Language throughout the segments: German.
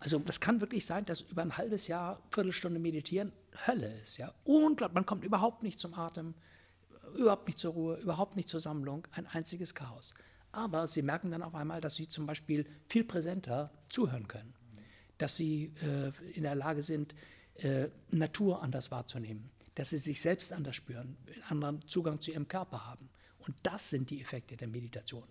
Also das kann wirklich sein, dass über ein halbes Jahr, Viertelstunde meditieren Hölle ist. Ja? Unglaublich, man kommt überhaupt nicht zum Atem, überhaupt nicht zur Ruhe, überhaupt nicht zur Sammlung, ein einziges Chaos. Aber sie merken dann auf einmal, dass sie zum Beispiel viel präsenter zuhören können, dass sie äh, in der Lage sind, äh, Natur anders wahrzunehmen, dass sie sich selbst anders spüren, einen anderen Zugang zu ihrem Körper haben. Und das sind die Effekte der Meditation.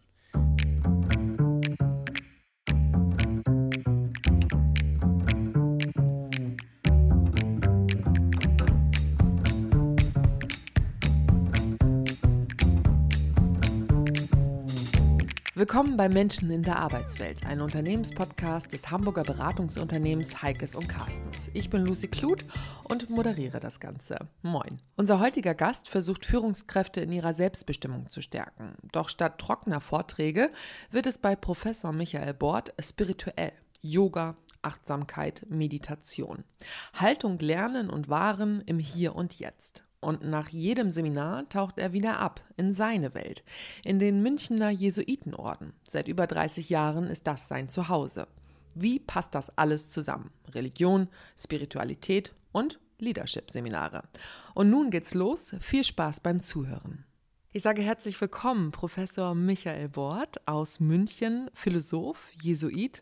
Willkommen bei Menschen in der Arbeitswelt, ein Unternehmenspodcast des Hamburger Beratungsunternehmens Heikes und Carstens. Ich bin Lucy Kluth und moderiere das Ganze. Moin. Unser heutiger Gast versucht Führungskräfte in ihrer Selbstbestimmung zu stärken. Doch statt trockener Vorträge wird es bei Professor Michael Bort spirituell. Yoga, Achtsamkeit, Meditation. Haltung lernen und wahren im Hier und Jetzt. Und nach jedem Seminar taucht er wieder ab in seine Welt, in den Münchner Jesuitenorden. Seit über 30 Jahren ist das sein Zuhause. Wie passt das alles zusammen? Religion, Spiritualität und Leadership-Seminare. Und nun geht's los. Viel Spaß beim Zuhören. Ich sage herzlich willkommen, Professor Michael Bort aus München, Philosoph, Jesuit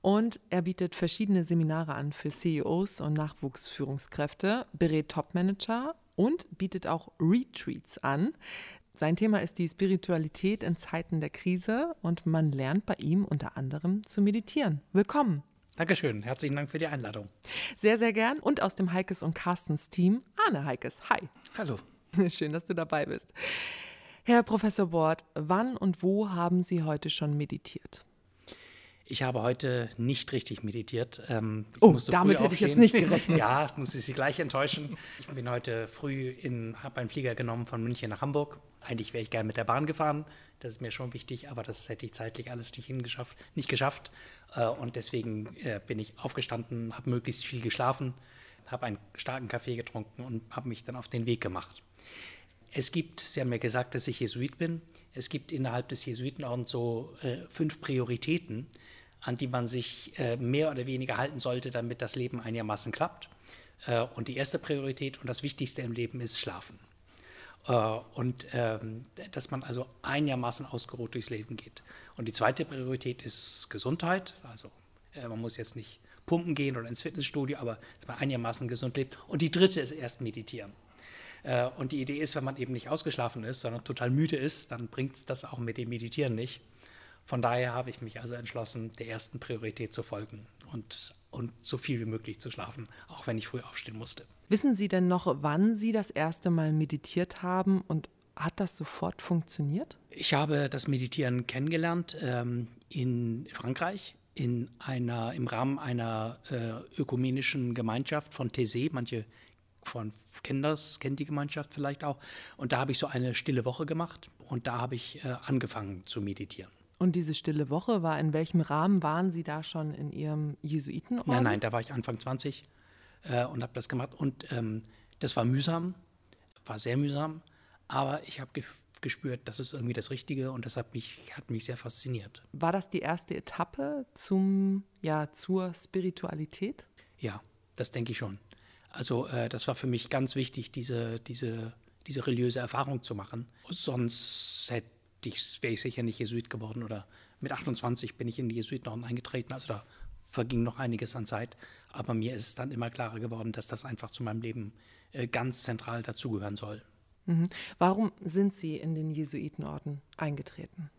und er bietet verschiedene Seminare an für CEOs und Nachwuchsführungskräfte, berät Topmanager und bietet auch Retreats an. Sein Thema ist die Spiritualität in Zeiten der Krise und man lernt bei ihm unter anderem zu meditieren. Willkommen. Dankeschön. Herzlichen Dank für die Einladung. Sehr, sehr gern. Und aus dem Heikes und Carstens Team, Arne Heikes. Hi. Hallo. Schön, dass du dabei bist. Herr Professor Bort, wann und wo haben Sie heute schon meditiert? Ich habe heute nicht richtig meditiert. Ähm, oh, damit hätte ich jetzt nicht gerechnet. ja, muss ich Sie gleich enttäuschen. Ich bin heute früh in, habe einen Flieger genommen von München nach Hamburg. Eigentlich wäre ich gerne mit der Bahn gefahren. Das ist mir schon wichtig, aber das hätte ich zeitlich alles nicht, hingeschafft, nicht geschafft. Äh, und deswegen äh, bin ich aufgestanden, habe möglichst viel geschlafen, habe einen starken Kaffee getrunken und habe mich dann auf den Weg gemacht. Es gibt, Sie haben mir gesagt, dass ich Jesuit bin. Es gibt innerhalb des Jesuitenordens so äh, fünf Prioritäten, an die man sich äh, mehr oder weniger halten sollte, damit das Leben einigermaßen klappt. Äh, und die erste Priorität und das Wichtigste im Leben ist Schlafen. Äh, und ähm, dass man also einigermaßen ausgeruht durchs Leben geht. Und die zweite Priorität ist Gesundheit. Also äh, man muss jetzt nicht pumpen gehen oder ins Fitnessstudio, aber dass man einigermaßen gesund lebt. Und die dritte ist erst meditieren. Äh, und die Idee ist, wenn man eben nicht ausgeschlafen ist, sondern total müde ist, dann bringt das auch mit dem Meditieren nicht. Von daher habe ich mich also entschlossen, der ersten Priorität zu folgen und, und so viel wie möglich zu schlafen, auch wenn ich früh aufstehen musste. Wissen Sie denn noch, wann Sie das erste Mal meditiert haben und hat das sofort funktioniert? Ich habe das Meditieren kennengelernt ähm, in Frankreich in einer, im Rahmen einer äh, ökumenischen Gemeinschaft von Thésée. Manche von Kinders kennen die Gemeinschaft vielleicht auch. Und da habe ich so eine stille Woche gemacht und da habe ich äh, angefangen zu meditieren. Und diese stille Woche war in welchem Rahmen waren Sie da schon in Ihrem Jesuitenorden? Nein, nein, da war ich Anfang 20 äh, und habe das gemacht. Und ähm, das war mühsam, war sehr mühsam, aber ich habe ge gespürt, das ist irgendwie das Richtige und das hat mich, hat mich sehr fasziniert. War das die erste Etappe zum, ja, zur Spiritualität? Ja, das denke ich schon. Also äh, das war für mich ganz wichtig, diese, diese, diese religiöse Erfahrung zu machen. Sonst hätte wäre ich sicher nicht Jesuit geworden oder mit 28 bin ich in die Jesuitenorden eingetreten. Also da verging noch einiges an Zeit. Aber mir ist es dann immer klarer geworden, dass das einfach zu meinem Leben äh, ganz zentral dazugehören soll. Mhm. Warum sind Sie in den Jesuitenorden eingetreten?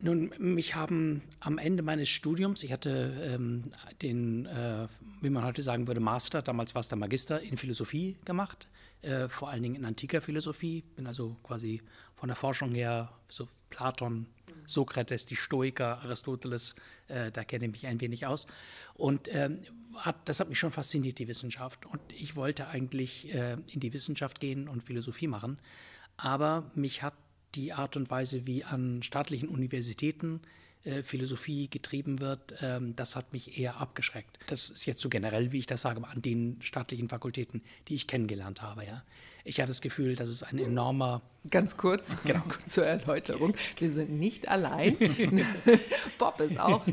Nun, mich haben am Ende meines Studiums, ich hatte ähm, den, äh, wie man heute sagen würde, Master, damals war es der Magister in Philosophie gemacht, äh, vor allen Dingen in antiker Philosophie, bin also quasi von der Forschung her so Platon, Sokrates, die Stoiker, Aristoteles, äh, da kenne ich mich ein wenig aus. Und ähm, hat, das hat mich schon fasziniert, die Wissenschaft. Und ich wollte eigentlich äh, in die Wissenschaft gehen und Philosophie machen. Aber mich hat die Art und Weise, wie an staatlichen Universitäten äh, Philosophie getrieben wird, ähm, das hat mich eher abgeschreckt. Das ist jetzt so generell, wie ich das sage, an den staatlichen Fakultäten, die ich kennengelernt habe. Ja. Ich hatte das Gefühl, dass es ein enormer. Ganz kurz, genau. zur Erläuterung. Wir sind nicht allein. Bob, ist auch,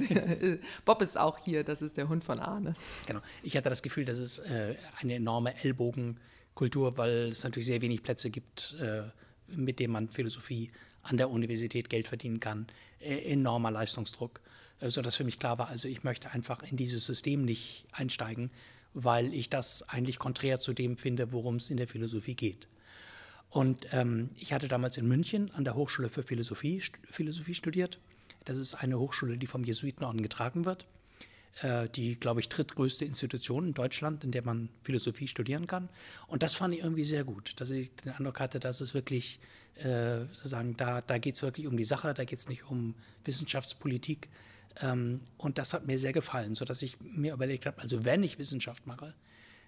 Bob ist auch hier, das ist der Hund von Arne. Genau. Ich hatte das Gefühl, dass es äh, eine enorme Ellbogenkultur, weil es natürlich sehr wenig Plätze gibt, äh, mit denen man Philosophie an der Universität Geld verdienen kann. Äh, enormer Leistungsdruck, äh, sodass für mich klar war, also ich möchte einfach in dieses System nicht einsteigen, weil ich das eigentlich konträr zu dem finde, worum es in der Philosophie geht. Und ähm, ich hatte damals in München an der Hochschule für Philosophie, Philosophie studiert. Das ist eine Hochschule, die vom Jesuitenorden getragen wird. Äh, die, glaube ich, drittgrößte Institution in Deutschland, in der man Philosophie studieren kann. Und das fand ich irgendwie sehr gut, dass ich den Eindruck hatte, dass es wirklich, äh, sozusagen, da, da geht es wirklich um die Sache, da geht es nicht um Wissenschaftspolitik. Ähm, und das hat mir sehr gefallen, sodass ich mir überlegt habe, also wenn ich Wissenschaft mache,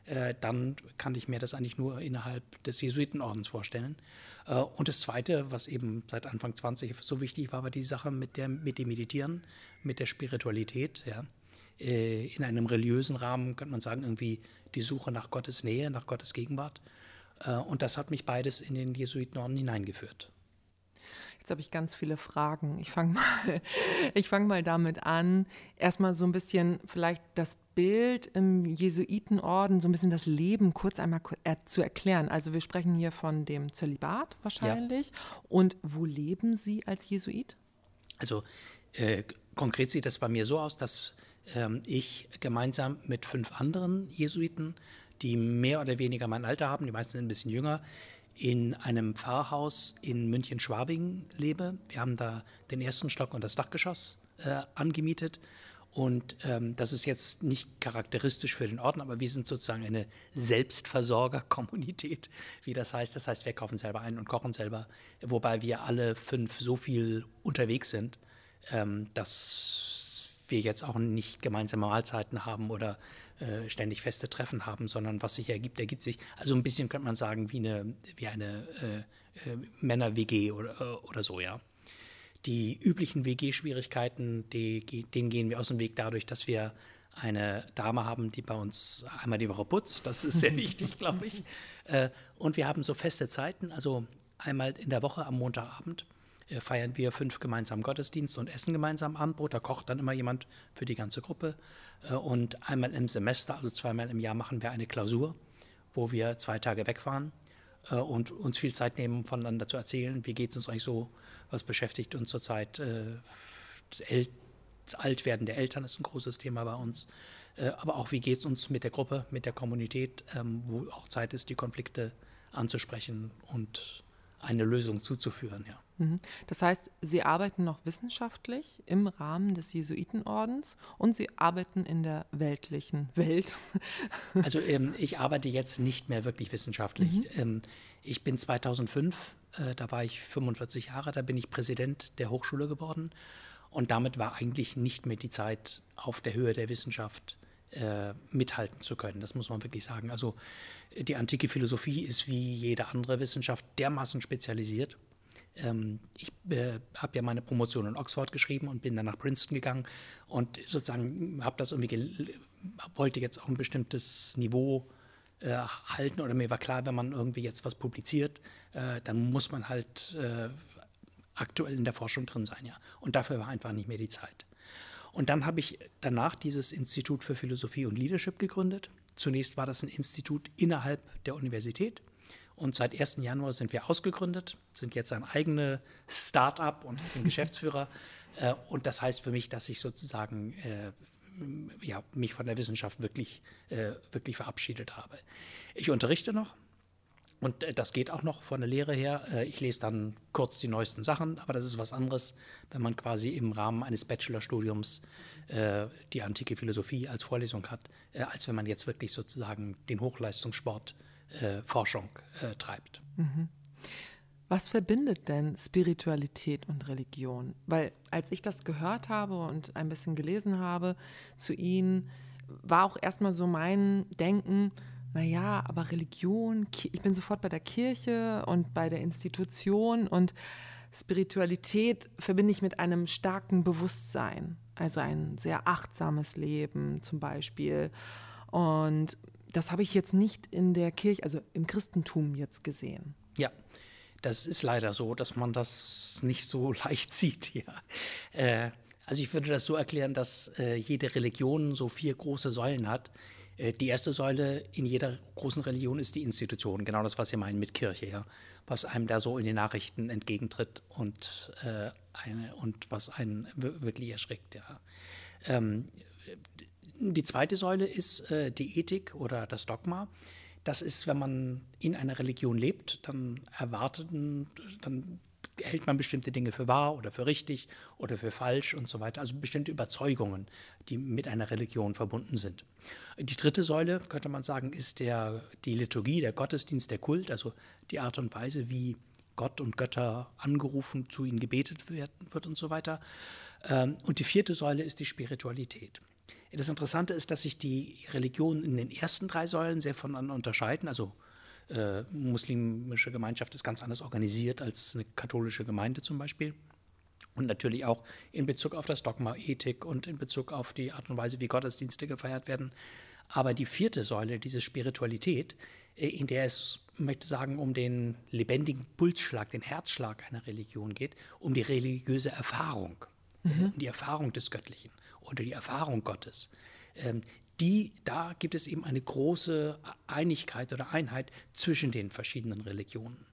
äh, dann kann ich mir das eigentlich nur innerhalb des Jesuitenordens vorstellen. Äh, und das Zweite, was eben seit Anfang 20 so wichtig war, war die Sache mit, der, mit dem Meditieren, mit der Spiritualität. Ja. Äh, in einem religiösen Rahmen könnte man sagen, irgendwie die Suche nach Gottes Nähe, nach Gottes Gegenwart. Äh, und das hat mich beides in den Jesuitenorden hineingeführt. Jetzt habe ich ganz viele Fragen. Ich fange mal, fang mal damit an, erstmal so ein bisschen vielleicht das Bild im Jesuitenorden, so ein bisschen das Leben kurz einmal zu erklären. Also wir sprechen hier von dem Zölibat wahrscheinlich. Ja. Und wo leben Sie als Jesuit? Also äh, konkret sieht das bei mir so aus, dass ich gemeinsam mit fünf anderen Jesuiten, die mehr oder weniger mein Alter haben, die meisten sind ein bisschen jünger, in einem Pfarrhaus in München-Schwabing lebe. Wir haben da den ersten Stock und das Dachgeschoss äh, angemietet. Und ähm, das ist jetzt nicht charakteristisch für den Orden, aber wir sind sozusagen eine Selbstversorgerkommunität, wie das heißt. Das heißt, wir kaufen selber ein und kochen selber, wobei wir alle fünf so viel unterwegs sind, ähm, dass wir jetzt auch nicht gemeinsame Mahlzeiten haben oder äh, ständig feste Treffen haben, sondern was sich ergibt, ergibt sich. Also ein bisschen könnte man sagen wie eine, wie eine äh, äh, Männer-WG oder, äh, oder so, ja. Die üblichen WG-Schwierigkeiten, denen gehen wir aus dem Weg dadurch, dass wir eine Dame haben, die bei uns einmal die Woche putzt. Das ist sehr wichtig, glaube ich. Äh, und wir haben so feste Zeiten, also einmal in der Woche am Montagabend feiern wir fünf gemeinsam Gottesdienst und essen gemeinsam Abendbrot. Da kocht dann immer jemand für die ganze Gruppe. Äh, und einmal im Semester, also zweimal im Jahr, machen wir eine Klausur, wo wir zwei Tage wegfahren äh, und uns viel Zeit nehmen, voneinander zu erzählen. Wie geht es uns eigentlich so? Was beschäftigt uns zurzeit? Das, Altwerden der Eltern ist ein großes Thema bei uns. Aber auch, wie geht es uns mit der Gruppe, mit der Kommunität, ähm, wo auch Zeit ist, die Konflikte anzusprechen und eine Lösung zuzuführen. Ja. Mhm. Das heißt, Sie arbeiten noch wissenschaftlich im Rahmen des Jesuitenordens und Sie arbeiten in der weltlichen Welt. Also ähm, ich arbeite jetzt nicht mehr wirklich wissenschaftlich. Mhm. Ähm, ich bin 2005, äh, da war ich 45 Jahre, da bin ich Präsident der Hochschule geworden und damit war eigentlich nicht mehr die Zeit auf der Höhe der Wissenschaft äh, mithalten zu können. Das muss man wirklich sagen. Also die antike Philosophie ist wie jede andere Wissenschaft dermaßen spezialisiert. Ähm, ich äh, habe ja meine Promotion in Oxford geschrieben und bin dann nach Princeton gegangen und sozusagen habe das irgendwie wollte jetzt auch ein bestimmtes Niveau äh, halten oder mir war klar, wenn man irgendwie jetzt was publiziert, dann muss man halt aktuell in der Forschung drin sein, ja. Und dafür war einfach nicht mehr die Zeit. Und dann habe ich danach dieses Institut für Philosophie und Leadership gegründet. Zunächst war das ein Institut innerhalb der Universität. Und seit 1. Januar sind wir ausgegründet, sind jetzt ein eigenes Start-up und ich bin Geschäftsführer. Äh, und das heißt für mich, dass ich sozusagen äh, ja, mich von der Wissenschaft wirklich, äh, wirklich verabschiedet habe. Ich unterrichte noch und äh, das geht auch noch von der Lehre her. Äh, ich lese dann kurz die neuesten Sachen, aber das ist was anderes, wenn man quasi im Rahmen eines Bachelorstudiums äh, die antike Philosophie als Vorlesung hat, als wenn man jetzt wirklich sozusagen den Hochleistungssport Forschung treibt. Mhm. Was verbindet denn Spiritualität und Religion? Weil als ich das gehört habe und ein bisschen gelesen habe zu Ihnen, war auch erstmal so mein Denken, naja, aber Religion, ich bin sofort bei der Kirche und bei der Institution und Spiritualität verbinde ich mit einem starken Bewusstsein, also ein sehr achtsames Leben zum Beispiel. Und das habe ich jetzt nicht in der Kirche, also im Christentum jetzt gesehen. Ja, das ist leider so, dass man das nicht so leicht sieht. Ja. Äh, also ich würde das so erklären, dass äh, jede Religion so vier große Säulen hat. Äh, die erste Säule in jeder großen Religion ist die Institution, genau das, was Sie meinen mit Kirche, ja. was einem da so in den Nachrichten entgegentritt und, äh, eine, und was einen wirklich erschreckt. Ja. Ähm, die zweite Säule ist äh, die Ethik oder das Dogma. Das ist, wenn man in einer Religion lebt, dann erwartet, dann hält man bestimmte Dinge für wahr oder für richtig oder für falsch und so weiter. Also bestimmte Überzeugungen, die mit einer Religion verbunden sind. Die dritte Säule, könnte man sagen, ist der, die Liturgie, der Gottesdienst, der Kult, also die Art und Weise, wie Gott und Götter angerufen, zu ihnen gebetet wird, wird und so weiter. Ähm, und die vierte Säule ist die Spiritualität. Das Interessante ist, dass sich die Religionen in den ersten drei Säulen sehr voneinander unterscheiden. Also äh, muslimische Gemeinschaft ist ganz anders organisiert als eine katholische Gemeinde zum Beispiel. Und natürlich auch in Bezug auf das Dogma, Ethik und in Bezug auf die Art und Weise, wie Gottesdienste gefeiert werden. Aber die vierte Säule, diese Spiritualität, äh, in der es, möchte sagen, um den lebendigen Pulsschlag, den Herzschlag einer Religion geht, um die religiöse Erfahrung, mhm. um die Erfahrung des Göttlichen oder die Erfahrung Gottes. Die, da gibt es eben eine große Einigkeit oder Einheit zwischen den verschiedenen Religionen.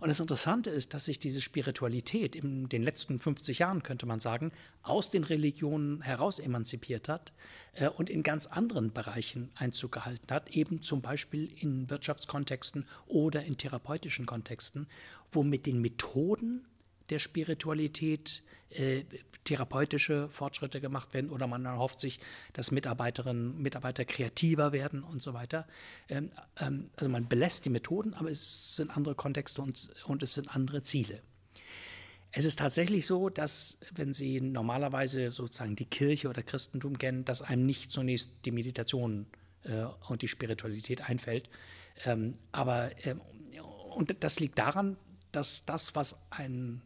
Und das Interessante ist, dass sich diese Spiritualität in den letzten 50 Jahren, könnte man sagen, aus den Religionen heraus emanzipiert hat äh, und in ganz anderen Bereichen Einzug gehalten hat, eben zum Beispiel in Wirtschaftskontexten oder in therapeutischen Kontexten, wo mit den Methoden der Spiritualität äh, therapeutische Fortschritte gemacht werden oder man erhofft sich, dass Mitarbeiterinnen und Mitarbeiter kreativer werden und so weiter. Ähm, ähm, also man belässt die Methoden, aber es sind andere Kontexte und, und es sind andere Ziele. Es ist tatsächlich so, dass wenn Sie normalerweise sozusagen die Kirche oder Christentum kennen, dass einem nicht zunächst die Meditation äh, und die Spiritualität einfällt. Ähm, aber ähm, und das liegt daran, dass das, was ein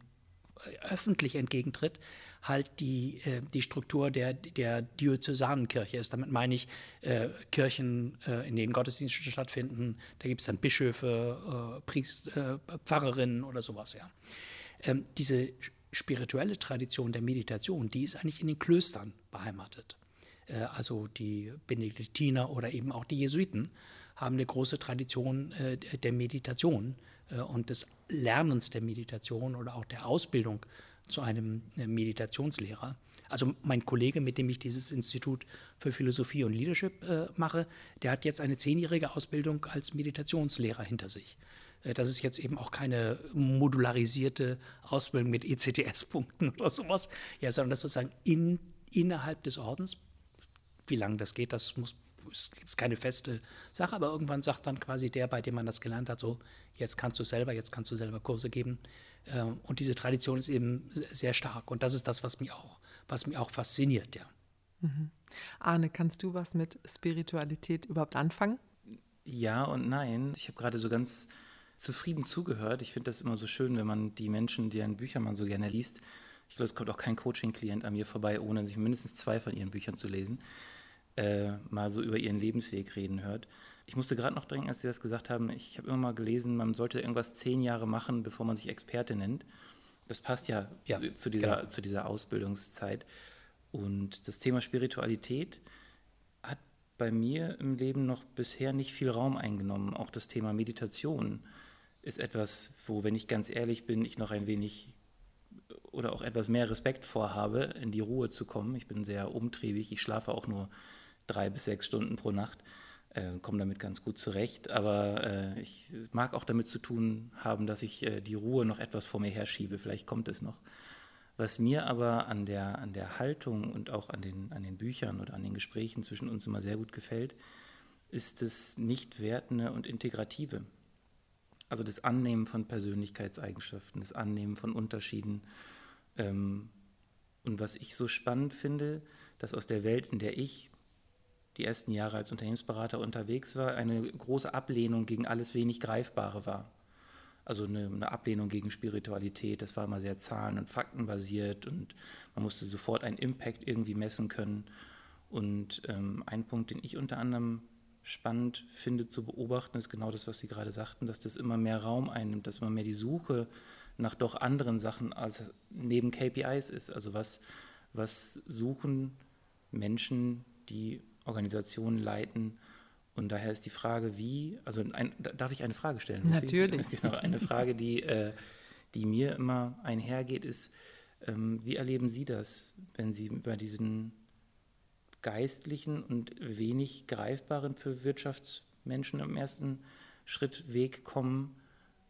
öffentlich entgegentritt, halt die, äh, die Struktur der, der Diözesanenkirche ist. Damit meine ich äh, Kirchen, äh, in denen Gottesdienste stattfinden. Da gibt es dann Bischöfe, äh, Priest, äh, Pfarrerinnen oder sowas. Ja. Ähm, diese spirituelle Tradition der Meditation, die ist eigentlich in den Klöstern beheimatet. Äh, also die Benediktiner oder eben auch die Jesuiten haben eine große Tradition der Meditation und des Lernens der Meditation oder auch der Ausbildung zu einem äh, Meditationslehrer. Also mein Kollege, mit dem ich dieses Institut für Philosophie und Leadership äh, mache, der hat jetzt eine zehnjährige Ausbildung als Meditationslehrer hinter sich. Äh, das ist jetzt eben auch keine modularisierte Ausbildung mit ECTS-Punkten oder sowas, ja, sondern das sozusagen in, innerhalb des Ordens. Wie lange das geht, das muss es gibt keine feste Sache, aber irgendwann sagt dann quasi der, bei dem man das gelernt hat, so, jetzt kannst du selber, jetzt kannst du selber Kurse geben. Ähm, und diese Tradition ist eben sehr stark. Und das ist das, was mich auch, was mich auch fasziniert, ja. Mhm. Arne, kannst du was mit Spiritualität überhaupt anfangen? Ja und nein. Ich habe gerade so ganz zufrieden zugehört. Ich finde das immer so schön, wenn man die Menschen, deren Bücher man so gerne liest, ich glaube, es kommt auch kein Coaching-Klient an mir vorbei, ohne sich mindestens zwei von ihren Büchern zu lesen äh, mal so über ihren Lebensweg reden hört. Ich musste gerade noch denken, als Sie das gesagt haben, ich habe immer mal gelesen, man sollte irgendwas zehn Jahre machen, bevor man sich Experte nennt. Das passt ja, ja zu, dieser, genau. zu dieser Ausbildungszeit. Und das Thema Spiritualität hat bei mir im Leben noch bisher nicht viel Raum eingenommen. Auch das Thema Meditation ist etwas, wo, wenn ich ganz ehrlich bin, ich noch ein wenig oder auch etwas mehr Respekt vorhabe, in die Ruhe zu kommen. Ich bin sehr umtriebig, ich schlafe auch nur drei bis sechs Stunden pro Nacht. Äh, komme damit ganz gut zurecht, aber äh, ich mag auch damit zu tun haben, dass ich äh, die Ruhe noch etwas vor mir herschiebe. Vielleicht kommt es noch. Was mir aber an der, an der Haltung und auch an den, an den Büchern oder an den Gesprächen zwischen uns immer sehr gut gefällt, ist das Nicht-Wertende und Integrative. Also das Annehmen von Persönlichkeitseigenschaften, das Annehmen von Unterschieden. Ähm, und was ich so spannend finde, dass aus der Welt, in der ich die ersten Jahre als Unternehmensberater unterwegs war, eine große Ablehnung gegen alles wenig Greifbare war. Also eine, eine, Ablehnung gegen Spiritualität, das war immer sehr zahlen- und faktenbasiert und man musste sofort einen Impact irgendwie messen können. Und ähm, ein Punkt, den ich unter anderem spannend finde zu beobachten, ist genau das, was Sie gerade sagten, dass das immer mehr Raum einnimmt, dass immer mehr die Suche nach doch anderen Sachen als neben KPIs ist. Also was, was suchen Menschen, die Organisationen leiten, und daher ist die Frage, wie, also ein, darf ich eine Frage stellen? Natürlich. Genau, eine Frage, die, äh, die mir immer einhergeht, ist, ähm, wie erleben Sie das, wenn Sie bei diesen geistlichen und wenig greifbaren für Wirtschaftsmenschen im ersten Schritt Weg kommen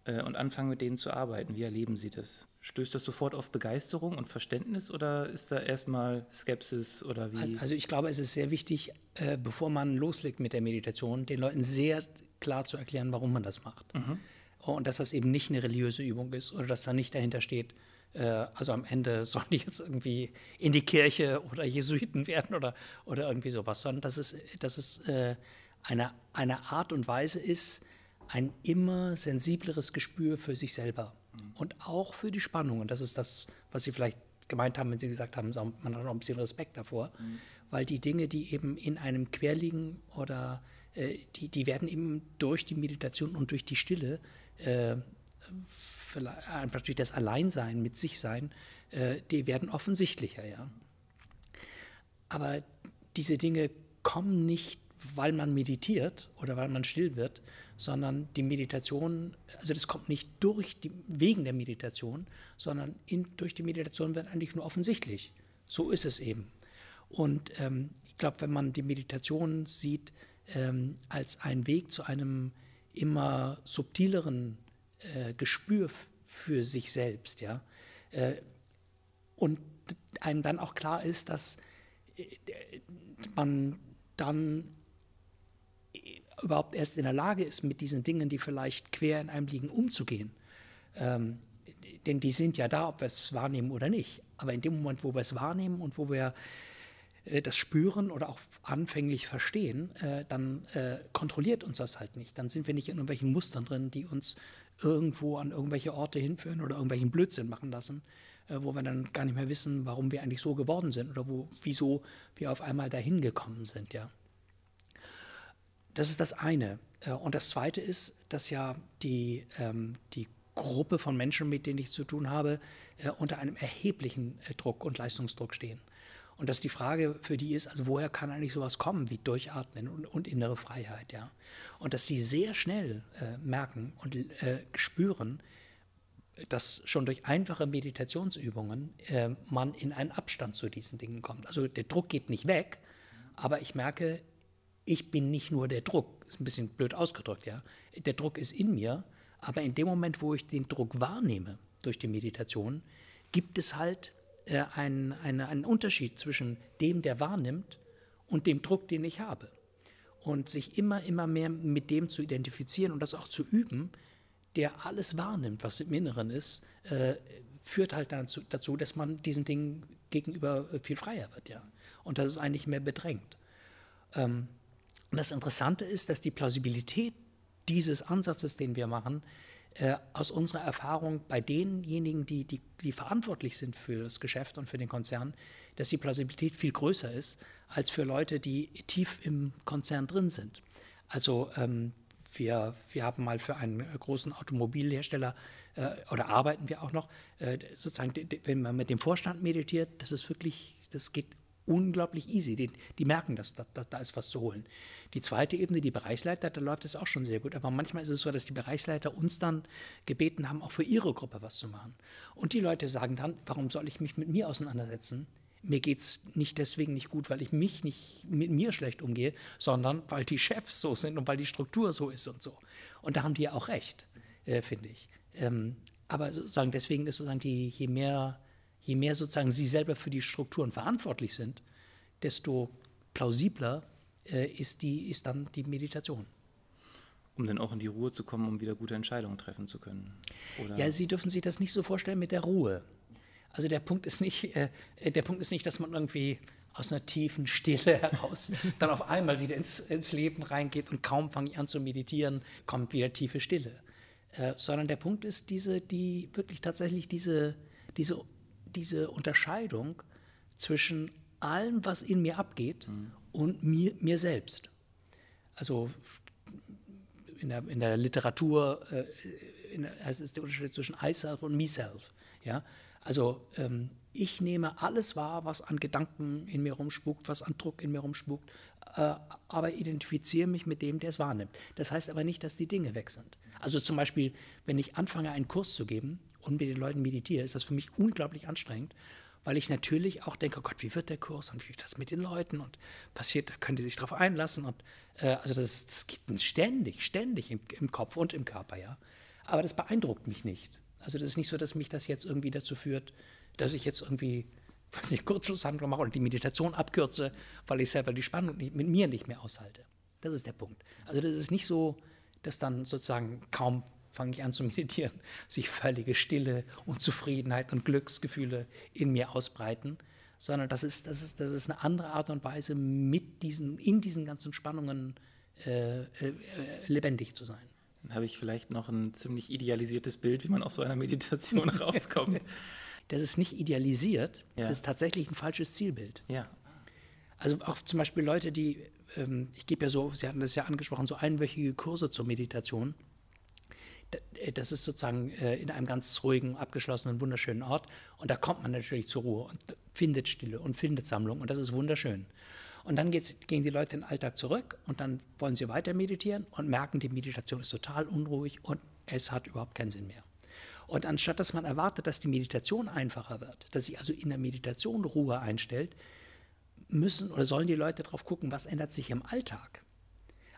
äh, und anfangen mit denen zu arbeiten? Wie erleben Sie das? Stößt das sofort auf Begeisterung und Verständnis oder ist da erstmal Skepsis oder wie? Also ich glaube, es ist sehr wichtig, äh, bevor man loslegt mit der Meditation, den Leuten sehr klar zu erklären, warum man das macht. Mhm. Und dass das eben nicht eine religiöse Übung ist oder dass da nicht dahinter steht, äh, also am Ende sollen die jetzt irgendwie in die Kirche oder Jesuiten werden oder, oder irgendwie sowas, sondern dass es, dass es äh, eine, eine Art und Weise ist, ein immer sensibleres Gespür für sich selber und auch für die Spannungen. Das ist das, was Sie vielleicht gemeint haben, wenn Sie gesagt haben, man hat auch ein bisschen Respekt davor, mhm. weil die Dinge, die eben in einem querliegen oder äh, die, die werden eben durch die Meditation und durch die Stille, äh, einfach durch das Alleinsein mit sich sein, äh, die werden offensichtlicher, ja. Aber diese Dinge kommen nicht, weil man meditiert oder weil man still wird, sondern die Meditation, also das kommt nicht durch die, wegen der Meditation, sondern in, durch die Meditation wird eigentlich nur offensichtlich. So ist es eben. Und ähm, ich glaube, wenn man die Meditation sieht ähm, als einen Weg zu einem immer subtileren äh, Gespür für sich selbst, ja, äh, und einem dann auch klar ist, dass äh, man dann überhaupt erst in der Lage ist, mit diesen Dingen, die vielleicht quer in einem liegen, umzugehen. Ähm, denn die sind ja da, ob wir es wahrnehmen oder nicht. Aber in dem Moment, wo wir es wahrnehmen und wo wir äh, das spüren oder auch anfänglich verstehen, äh, dann äh, kontrolliert uns das halt nicht. Dann sind wir nicht in irgendwelchen Mustern drin, die uns irgendwo an irgendwelche Orte hinführen oder irgendwelchen Blödsinn machen lassen, äh, wo wir dann gar nicht mehr wissen, warum wir eigentlich so geworden sind oder wo, wieso wir auf einmal dahin gekommen sind. Ja. Das ist das eine. Äh, und das zweite ist, dass ja die, ähm, die Gruppe von Menschen, mit denen ich zu tun habe, äh, unter einem erheblichen äh, Druck und Leistungsdruck stehen. Und dass die Frage für die ist, also woher kann eigentlich sowas kommen wie Durchatmen und, und innere Freiheit, ja? Und dass die sehr schnell äh, merken und äh, spüren, dass schon durch einfache Meditationsübungen äh, man in einen Abstand zu diesen Dingen kommt. Also der Druck geht nicht weg, aber ich merke, ich bin nicht nur der Druck, ist ein bisschen blöd ausgedrückt, ja. Der Druck ist in mir, aber in dem Moment, wo ich den Druck wahrnehme durch die Meditation, gibt es halt äh, einen, eine, einen Unterschied zwischen dem, der wahrnimmt, und dem Druck, den ich habe. Und sich immer, immer mehr mit dem zu identifizieren und das auch zu üben, der alles wahrnimmt, was im Inneren ist, äh, führt halt dazu, dazu, dass man diesen Dingen gegenüber viel freier wird, ja. Und das ist eigentlich mehr bedrängt. Ähm, und das Interessante ist, dass die Plausibilität dieses Ansatzes, den wir machen, äh, aus unserer Erfahrung bei denjenigen, die, die, die, verantwortlich sind für das Geschäft und für den Konzern, dass die Plausibilität viel größer ist als für Leute, die tief im Konzern drin sind. Also ähm, wir, wir haben mal für einen großen Automobilhersteller äh, oder arbeiten wir auch noch, äh, sozusagen, wenn man mit dem Vorstand meditiert, das ist wirklich, das geht unglaublich easy. Die, die merken, dass, dass, da ist was zu holen. Die zweite Ebene, die Bereichsleiter, da läuft es auch schon sehr gut. Aber manchmal ist es so, dass die Bereichsleiter uns dann gebeten haben, auch für ihre Gruppe was zu machen. Und die Leute sagen dann, warum soll ich mich mit mir auseinandersetzen? Mir geht es nicht deswegen nicht gut, weil ich mich nicht mit mir schlecht umgehe, sondern weil die Chefs so sind und weil die Struktur so ist und so. Und da haben die ja auch recht, äh, finde ich. Ähm, aber sozusagen deswegen ist sozusagen die, je mehr je mehr sozusagen sie selber für die Strukturen verantwortlich sind, desto plausibler äh, ist, die, ist dann die Meditation. Um dann auch in die Ruhe zu kommen, um wieder gute Entscheidungen treffen zu können. Oder? Ja, Sie dürfen sich das nicht so vorstellen mit der Ruhe. Also der Punkt ist nicht, äh, der Punkt ist nicht, dass man irgendwie aus einer tiefen Stille heraus dann auf einmal wieder ins, ins Leben reingeht und kaum fange ich an zu meditieren, kommt wieder tiefe Stille. Äh, sondern der Punkt ist diese, die wirklich tatsächlich diese, diese, diese Unterscheidung zwischen allem, was in mir abgeht mhm. und mir, mir selbst. Also in der, in der Literatur äh, in der, also ist der Unterschied zwischen I self und me self. Ja? Also ähm, ich nehme alles wahr, was an Gedanken in mir rumspukt, was an Druck in mir rumspukt, äh, aber identifiziere mich mit dem, der es wahrnimmt. Das heißt aber nicht, dass die Dinge weg sind. Also zum Beispiel, wenn ich anfange, einen Kurs zu geben und mit den Leuten meditiere, ist das für mich unglaublich anstrengend, weil ich natürlich auch denke, oh Gott, wie wird der Kurs und wie wird das mit den Leuten und passiert, können die sich darauf einlassen und äh, also das, das geht ständig, ständig im, im, Kopf und im Körper, ja. Aber das beeindruckt mich nicht. Also das ist nicht so, dass mich das jetzt irgendwie dazu führt, dass ich jetzt irgendwie, weiß nicht, Kurzschlusshandlung mache oder die Meditation abkürze, weil ich selber die Spannung nicht, mit mir nicht mehr aushalte. Das ist der Punkt. Also das ist nicht so, dass dann sozusagen kaum fange ich an zu meditieren, sich völlige Stille und Zufriedenheit und Glücksgefühle in mir ausbreiten, sondern das ist, das ist, das ist eine andere Art und Weise, mit diesen, in diesen ganzen Spannungen äh, äh, lebendig zu sein. Dann habe ich vielleicht noch ein ziemlich idealisiertes Bild, wie man aus so einer Meditation rauskommt. Das ist nicht idealisiert, ja. das ist tatsächlich ein falsches Zielbild. Ja. Also auch zum Beispiel Leute, die, ähm, ich gebe ja so, Sie hatten das ja angesprochen, so einwöchige Kurse zur Meditation. Äh, das ist sozusagen äh, in einem ganz ruhigen, abgeschlossenen, wunderschönen Ort. Und da kommt man natürlich zur Ruhe und findet Stille und findet Sammlung. Und das ist wunderschön. Und dann gehen die Leute in den Alltag zurück und dann wollen sie weiter meditieren und merken, die Meditation ist total unruhig und es hat überhaupt keinen Sinn mehr. Und anstatt dass man erwartet, dass die Meditation einfacher wird, dass sich also in der Meditation Ruhe einstellt, müssen oder sollen die Leute darauf gucken, was ändert sich im Alltag.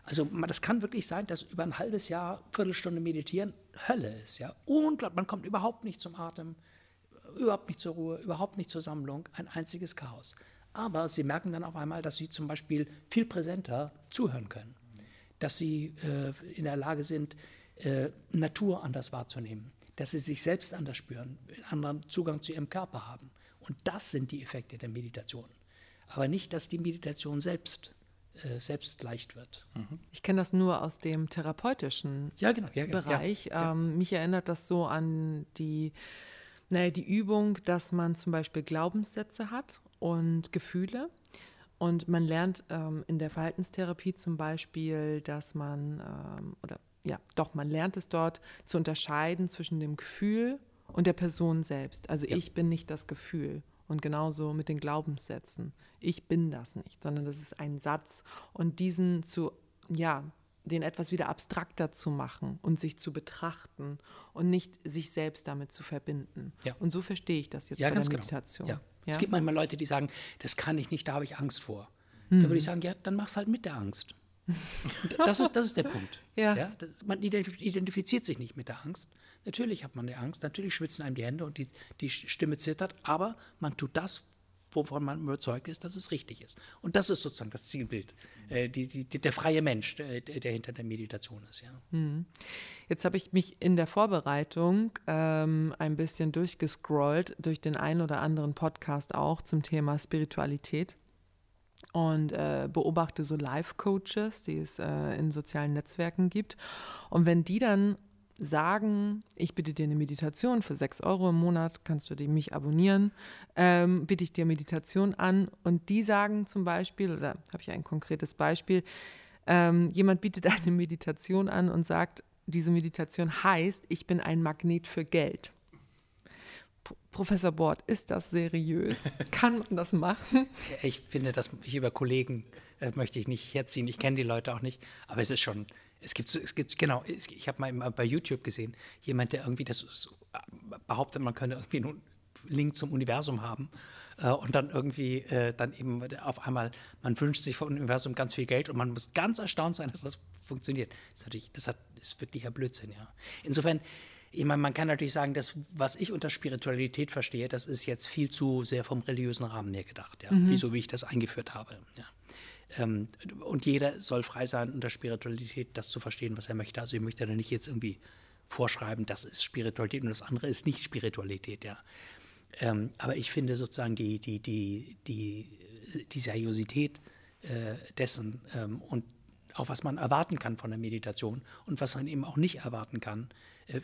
Also das kann wirklich sein, dass über ein halbes Jahr, Viertelstunde meditieren Hölle ist. Ja? Unglaublich, man kommt überhaupt nicht zum Atem, überhaupt nicht zur Ruhe, überhaupt nicht zur Sammlung, ein einziges Chaos. Aber sie merken dann auf einmal, dass sie zum Beispiel viel präsenter zuhören können, dass sie äh, in der Lage sind, äh, Natur anders wahrzunehmen, dass sie sich selbst anders spüren, einen anderen Zugang zu ihrem Körper haben. Und das sind die Effekte der Meditation. Aber nicht, dass die Meditation selbst selbst leicht wird. Mhm. Ich kenne das nur aus dem therapeutischen ja, genau, ja, genau. Bereich. Ja, ähm, mich erinnert das so an die, naja, die Übung, dass man zum Beispiel Glaubenssätze hat und Gefühle. Und man lernt ähm, in der Verhaltenstherapie zum Beispiel, dass man, ähm, oder ja, doch, man lernt es dort zu unterscheiden zwischen dem Gefühl und der Person selbst. Also ich bin nicht das Gefühl und genauso mit den Glaubenssätzen. Ich bin das nicht, sondern das ist ein Satz. Und diesen zu, ja, den etwas wieder abstrakter zu machen und sich zu betrachten und nicht sich selbst damit zu verbinden. Ja. Und so verstehe ich das jetzt ja, bei der genau. Meditation. Genau. Ja. Es gibt manchmal Leute, die sagen, das kann ich nicht, da habe ich Angst vor. Mhm. Da würde ich sagen, ja, dann mach's halt mit der Angst. das, ist, das ist der Punkt. Ja. ja das, man identifiziert sich nicht mit der Angst, Natürlich hat man die Angst, natürlich schwitzen einem die Hände und die, die Stimme zittert, aber man tut das, wovon man überzeugt ist, dass es richtig ist. Und das ist sozusagen das Zielbild, äh, die, die, der freie Mensch, der, der, hinter der Meditation ist. Ja. Mhm. Jetzt habe ich mich in der Vorbereitung ähm, ein bisschen durchgescrollt durch den einen oder anderen Podcast auch zum Thema Spiritualität und äh, beobachte so Life-Coaches, die es äh, in sozialen Netzwerken gibt. Und wenn die dann sagen, ich bitte dir eine Meditation für 6 Euro im Monat, kannst du die mich abonnieren, ähm, bitte ich dir Meditation an. Und die sagen zum Beispiel, oder habe ich ein konkretes Beispiel, ähm, jemand bietet eine Meditation an und sagt, diese Meditation heißt, ich bin ein Magnet für Geld. Professor Bord, ist das seriös? Kann man das machen? Ich finde, dass ich über Kollegen äh, möchte ich nicht herziehen. Ich kenne die Leute auch nicht, aber es ist schon es gibt, es gibt genau, ich habe mal bei YouTube gesehen, jemand, der irgendwie das behauptet, man könne irgendwie einen Link zum Universum haben äh, und dann irgendwie äh, dann eben auf einmal, man wünscht sich vom Universum ganz viel Geld und man muss ganz erstaunt sein, dass das funktioniert. Das ist, natürlich, das hat, ist wirklicher Blödsinn, ja. Insofern, ich meine, man kann natürlich sagen, dass was ich unter Spiritualität verstehe, das ist jetzt viel zu sehr vom religiösen Rahmen her gedacht, ja, mhm. wieso wie ich das eingeführt habe. Ja. Ähm, und jeder soll frei sein, unter Spiritualität das zu verstehen, was er möchte. Also ich möchte da nicht jetzt irgendwie vorschreiben, das ist Spiritualität und das andere ist nicht Spiritualität, ja. Ähm, aber ich finde sozusagen die, die, die, die, die Seriosität äh, dessen ähm, und auch was man erwarten kann von der Meditation und was man eben auch nicht erwarten kann,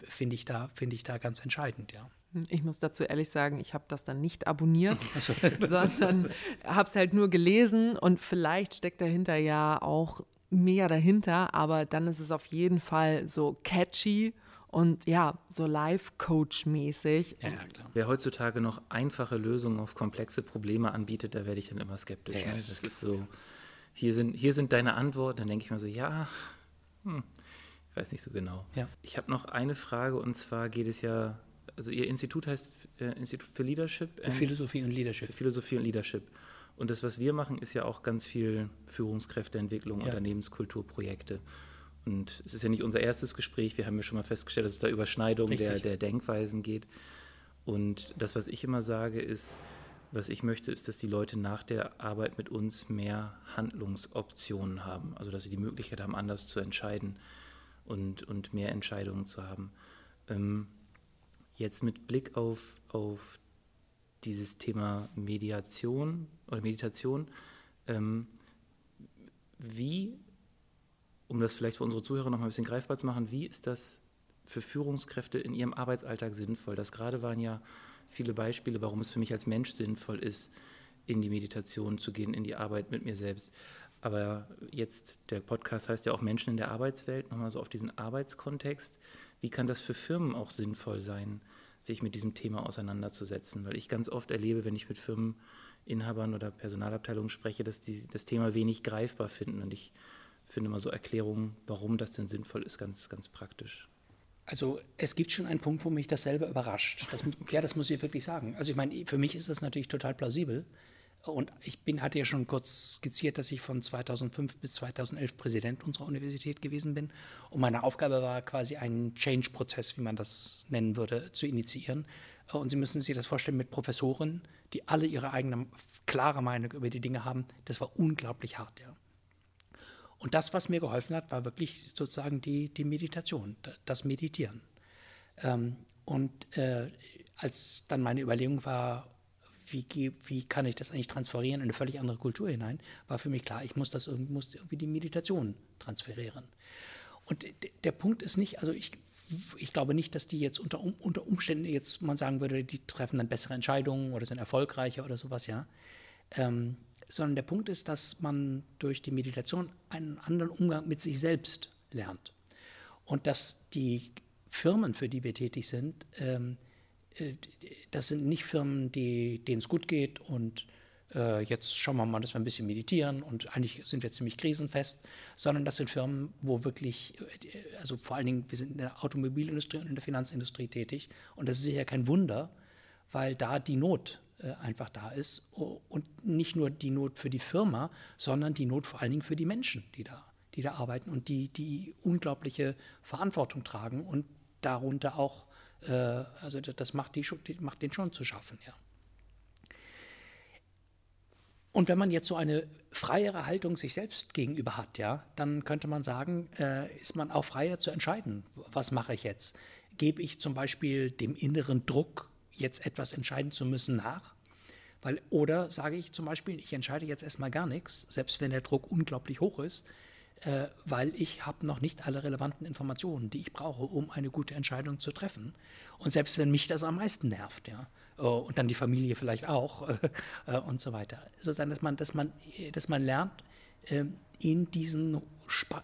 finde ich, da, find ich da ganz entscheidend, ja. Ich muss dazu ehrlich sagen, ich habe das dann nicht abonniert, sondern habe es halt nur gelesen und vielleicht steckt dahinter ja auch mehr dahinter, aber dann ist es auf jeden Fall so catchy und ja, so Life-Coach-mäßig. Ja, klar. Wer heutzutage noch einfache Lösungen auf komplexe Probleme anbietet, da werde ich dann immer skeptisch. Ja, das, das ist so, hier sind, hier sind deine Antworten, dann denke ich mir so, ja, hm, ich weiß nicht so genau. Ja. Ich habe noch eine Frage und zwar geht es ja also Ihr Institut heißt äh, Institut für Leadership? Für Philosophie und Leadership. Für Philosophie und Leadership. Und das, was wir machen, ist ja auch ganz viel Führungskräfteentwicklung, ja. Unternehmenskulturprojekte. Und es ist ja nicht unser erstes Gespräch. Wir haben ja schon mal festgestellt, dass es da Überschneidungen der, der Denkweisen geht. Und das, was ich immer sage, ist, was ich möchte, ist, dass die Leute nach der Arbeit mit uns mehr Handlungsoptionen haben. Also, dass sie die Möglichkeit haben, anders zu entscheiden und, und mehr Entscheidungen zu haben. Ähm, Jetzt mit Blick auf, auf dieses Thema Mediation oder Meditation, ähm, wie, um das vielleicht für unsere Zuhörer noch mal ein bisschen greifbar zu machen, wie ist das für Führungskräfte in ihrem Arbeitsalltag sinnvoll? Das gerade waren ja viele Beispiele, warum es für mich als Mensch sinnvoll ist, in die Meditation zu gehen, in die Arbeit mit mir selbst. Aber jetzt, der Podcast heißt ja auch Menschen in der Arbeitswelt, nochmal so auf diesen Arbeitskontext. Wie kann das für Firmen auch sinnvoll sein, sich mit diesem Thema auseinanderzusetzen? Weil ich ganz oft erlebe, wenn ich mit Firmeninhabern oder Personalabteilungen spreche, dass die das Thema wenig greifbar finden. Und ich finde mal so Erklärungen, warum das denn sinnvoll ist, ganz, ganz praktisch. Also es gibt schon einen Punkt, wo mich das selber überrascht. Das, ja, das muss ich wirklich sagen. Also ich meine, für mich ist das natürlich total plausibel. Und ich bin, hatte ja schon kurz skizziert, dass ich von 2005 bis 2011 Präsident unserer Universität gewesen bin. Und meine Aufgabe war quasi einen Change-Prozess, wie man das nennen würde, zu initiieren. Und Sie müssen sich das vorstellen mit Professoren, die alle ihre eigene klare Meinung über die Dinge haben. Das war unglaublich hart, ja. Und das, was mir geholfen hat, war wirklich sozusagen die, die Meditation, das Meditieren. Ähm, und äh, als dann meine Überlegung war, wie, wie kann ich das eigentlich transferieren in eine völlig andere Kultur hinein, war für mich klar, ich muss das irgendwie, muss irgendwie die Meditation transferieren. Und der Punkt ist nicht, also ich, ich glaube nicht, dass die jetzt unter, unter Umständen jetzt man sagen würde, die treffen dann bessere Entscheidungen oder sind erfolgreicher oder sowas, ja. Ähm, sondern der Punkt ist, dass man durch die Meditation einen anderen Umgang mit sich selbst lernt. Und dass die Firmen, für die wir tätig sind, ähm, äh, das sind nicht Firmen, denen es gut geht und äh, jetzt schauen wir mal, dass wir ein bisschen meditieren und eigentlich sind wir ziemlich krisenfest, sondern das sind Firmen, wo wirklich, äh, also vor allen Dingen, wir sind in der Automobilindustrie und in der Finanzindustrie tätig und das ist sicher kein Wunder, weil da die Not äh, einfach da ist und nicht nur die Not für die Firma, sondern die Not vor allen Dingen für die Menschen, die da, die da arbeiten und die, die unglaubliche Verantwortung tragen und darunter auch äh, also das macht, die, macht den schon zu schaffen, ja. Und wenn man jetzt so eine freiere Haltung sich selbst gegenüber hat, ja, dann könnte man sagen, äh, ist man auch freier zu entscheiden, was mache ich jetzt? Gebe ich zum Beispiel dem inneren Druck, jetzt etwas entscheiden zu müssen, nach? Weil, oder sage ich zum Beispiel, ich entscheide jetzt erstmal gar nichts, selbst wenn der Druck unglaublich hoch ist, äh, weil ich habe noch nicht alle relevanten Informationen, die ich brauche, um eine gute Entscheidung zu treffen. Und selbst wenn mich das am meisten nervt, ja, oh, und dann die Familie vielleicht auch äh, und so weiter, sozusagen, dass man, dass man, dass man lernt, äh, in, diesen,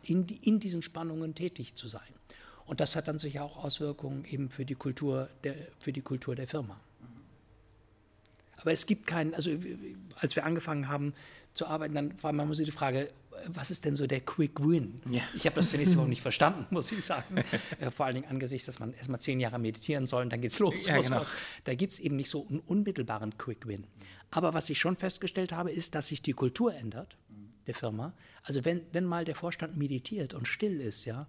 in, in diesen Spannungen tätig zu sein. Und das hat dann sicher auch Auswirkungen eben für die Kultur der, für die Kultur der Firma. Aber es gibt keinen, also als wir angefangen haben zu arbeiten, dann war manchmal so die Frage, was ist denn so der Quick Win? Ja. Ich habe das zunächst überhaupt nicht verstanden, muss ich sagen. Äh, vor allen Dingen angesichts, dass man erstmal zehn Jahre meditieren soll und dann geht's los. Ja, genau. Da gibt es eben nicht so einen unmittelbaren Quick Win. Aber was ich schon festgestellt habe, ist, dass sich die Kultur ändert der Firma. Also wenn, wenn mal der Vorstand meditiert und still ist, ja,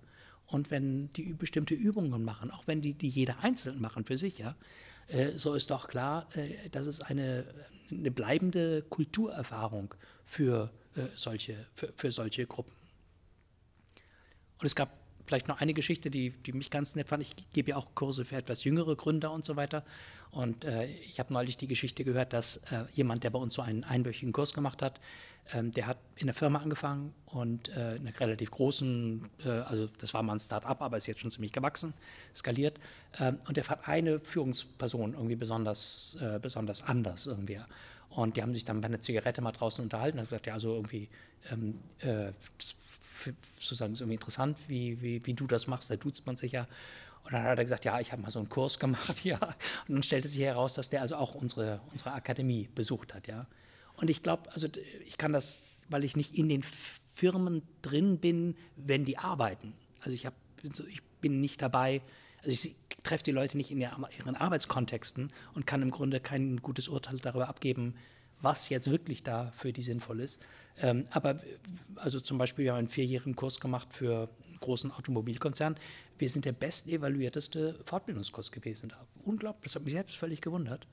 und wenn die bestimmte Übungen machen, auch wenn die, die jeder einzeln machen für sich, ja, äh, so ist doch klar, äh, dass es eine, eine bleibende Kulturerfahrung für äh, solche, für, für solche Gruppen. Und es gab vielleicht noch eine Geschichte, die, die mich ganz nett fand. Ich gebe ja auch Kurse für etwas jüngere Gründer und so weiter. Und äh, ich habe neulich die Geschichte gehört, dass äh, jemand, der bei uns so einen einwöchigen Kurs gemacht hat, ähm, der hat in der Firma angefangen und äh, in einer relativ großen, äh, also das war mal ein Start-up, aber ist jetzt schon ziemlich gewachsen, skaliert. Ähm, und der fand eine Führungsperson irgendwie besonders, äh, besonders anders irgendwie. Und die haben sich dann bei einer Zigarette mal draußen unterhalten und gesagt, ja, also irgendwie, ähm, äh, sozusagen ist irgendwie interessant, wie, wie, wie du das machst, da duzt man sich ja. Und dann hat er gesagt, ja, ich habe mal so einen Kurs gemacht, ja. Und dann stellte sich heraus, dass der also auch unsere, unsere Akademie besucht hat, ja. Und ich glaube, also ich kann das, weil ich nicht in den Firmen drin bin, wenn die arbeiten. Also ich, hab, ich bin nicht dabei, also ich treffe die Leute nicht in ihren Arbeitskontexten und kann im Grunde kein gutes Urteil darüber abgeben, was jetzt wirklich da für die sinnvoll ist. Ähm, aber also zum Beispiel, wir haben einen vierjährigen Kurs gemacht für einen großen Automobilkonzern. Wir sind der bestevaluierteste Fortbildungskurs gewesen da. Unglaublich, das hat mich selbst völlig gewundert.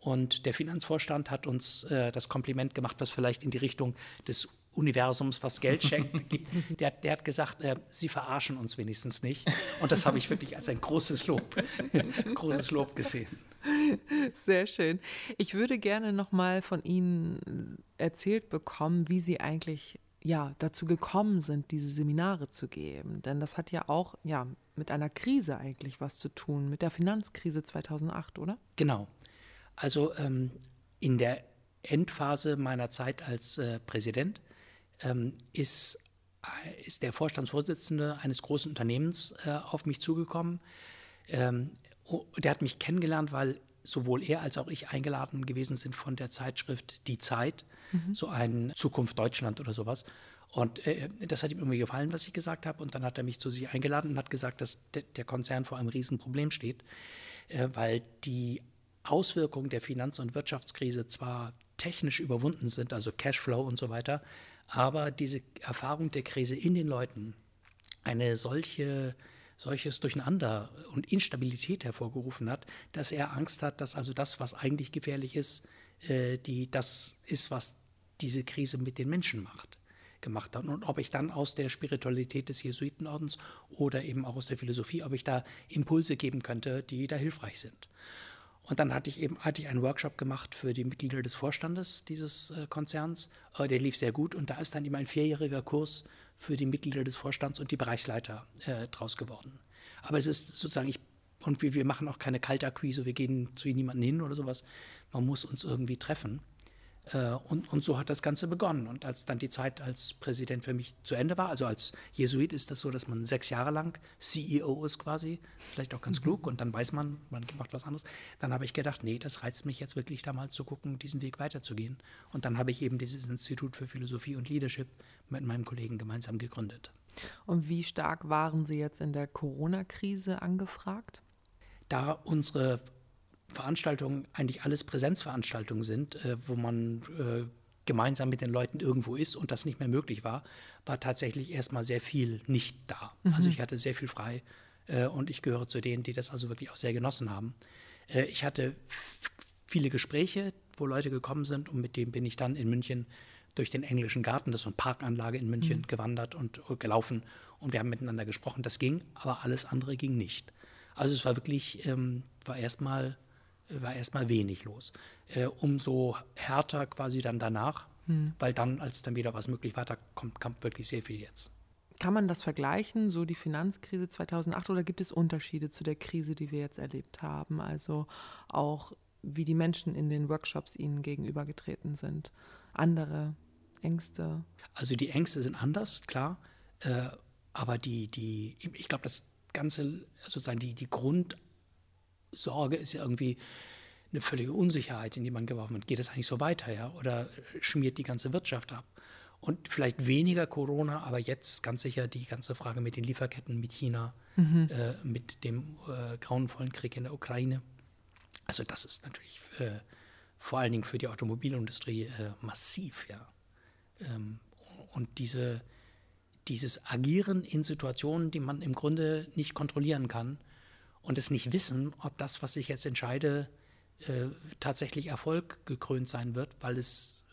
Und der Finanzvorstand hat uns äh, das Kompliment gemacht, was vielleicht in die Richtung des Universums, was Geld schenkt, gibt. Der, der hat gesagt, äh, Sie verarschen uns wenigstens nicht. Und das habe ich wirklich als ein großes Lob, großes Lob gesehen. Sehr schön. Ich würde gerne noch mal von Ihnen erzählt bekommen, wie Sie eigentlich ja, dazu gekommen sind, diese Seminare zu geben. Denn das hat ja auch ja, mit einer Krise eigentlich was zu tun, mit der Finanzkrise 2008, oder? Genau. Also ähm, in der Endphase meiner Zeit als äh, Präsident ähm, ist, äh, ist der Vorstandsvorsitzende eines großen Unternehmens äh, auf mich zugekommen. Ähm, der hat mich kennengelernt, weil sowohl er als auch ich eingeladen gewesen sind von der Zeitschrift Die Zeit, mhm. so ein Zukunft Deutschland oder sowas. Und äh, das hat ihm irgendwie gefallen, was ich gesagt habe. Und dann hat er mich zu sich eingeladen und hat gesagt, dass de der Konzern vor einem Riesenproblem steht, äh, weil die Auswirkungen der Finanz- und Wirtschaftskrise zwar technisch überwunden sind, also Cashflow und so weiter, aber diese Erfahrung der Krise in den Leuten eine solche solches Durcheinander und Instabilität hervorgerufen hat, dass er Angst hat, dass also das, was eigentlich gefährlich ist, äh, die, das ist, was diese Krise mit den Menschen macht, gemacht hat. Und ob ich dann aus der Spiritualität des Jesuitenordens oder eben auch aus der Philosophie, ob ich da Impulse geben könnte, die da hilfreich sind. Und dann hatte ich eben hatte ich einen Workshop gemacht für die Mitglieder des Vorstandes dieses äh, Konzerns. Äh, der lief sehr gut und da ist dann eben ein vierjähriger Kurs für die Mitglieder des Vorstands und die Bereichsleiter äh, draus geworden. Aber es ist sozusagen, ich, und wir, wir machen auch keine Kaltakquise, wir gehen zu niemandem hin oder sowas. Man muss uns irgendwie treffen. Äh, und, und so hat das Ganze begonnen. Und als dann die Zeit als Präsident für mich zu Ende war, also als Jesuit ist das so, dass man sechs Jahre lang CEO ist quasi, vielleicht auch ganz mhm. klug, und dann weiß man, man macht was anderes. Dann habe ich gedacht, nee, das reizt mich jetzt wirklich da mal zu gucken, diesen Weg weiterzugehen. Und dann habe ich eben dieses Institut für Philosophie und Leadership mit meinem Kollegen gemeinsam gegründet. Und wie stark waren Sie jetzt in der Corona-Krise angefragt? Da unsere Veranstaltungen eigentlich alles Präsenzveranstaltungen sind, äh, wo man äh, gemeinsam mit den Leuten irgendwo ist und das nicht mehr möglich war, war tatsächlich erstmal sehr viel nicht da. Mhm. Also ich hatte sehr viel frei äh, und ich gehöre zu denen, die das also wirklich auch sehr genossen haben. Äh, ich hatte viele Gespräche, wo Leute gekommen sind und mit denen bin ich dann in München durch den englischen Garten, das ist so eine Parkanlage in München, mhm. gewandert und gelaufen und wir haben miteinander gesprochen. Das ging, aber alles andere ging nicht. Also es war wirklich, ähm, war erstmal war erstmal wenig los. Äh, umso härter quasi dann danach, hm. weil dann, als dann wieder was möglich war, da kommt, kommt wirklich sehr viel jetzt. Kann man das vergleichen, so die Finanzkrise 2008, oder gibt es Unterschiede zu der Krise, die wir jetzt erlebt haben? Also auch, wie die Menschen in den Workshops ihnen gegenübergetreten sind? Andere Ängste? Also die Ängste sind anders, klar. Äh, aber die, die, ich glaube, das Ganze, sozusagen die, die Grund, Sorge ist ja irgendwie eine völlige Unsicherheit, in die man geworfen wird. Geht das eigentlich so weiter, ja? Oder schmiert die ganze Wirtschaft ab? Und vielleicht weniger Corona, aber jetzt ganz sicher die ganze Frage mit den Lieferketten, mit China, mhm. äh, mit dem äh, grauenvollen Krieg in der Ukraine. Also das ist natürlich äh, vor allen Dingen für die Automobilindustrie äh, massiv, ja. Ähm, und diese, dieses Agieren in Situationen, die man im Grunde nicht kontrollieren kann, und es nicht wissen, ob das, was ich jetzt entscheide, äh, tatsächlich Erfolg gekrönt sein wird, weil es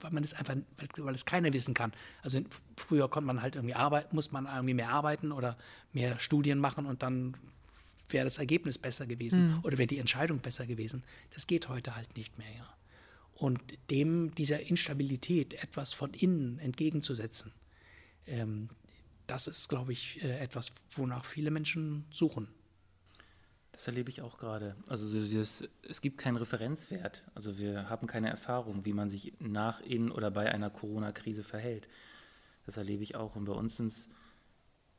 weil man es einfach, weil es keiner wissen kann. Also früher konnte man halt irgendwie arbeiten, muss man irgendwie mehr arbeiten oder mehr Studien machen und dann wäre das Ergebnis besser gewesen mhm. oder wäre die Entscheidung besser gewesen. Das geht heute halt nicht mehr. Ja. Und dem dieser Instabilität etwas von innen entgegenzusetzen, ähm, das ist, glaube ich, äh, etwas, wonach viele Menschen suchen. Das erlebe ich auch gerade. Also dieses, es gibt keinen Referenzwert. Also wir haben keine Erfahrung, wie man sich nach, in oder bei einer Corona-Krise verhält. Das erlebe ich auch. Und bei uns sind es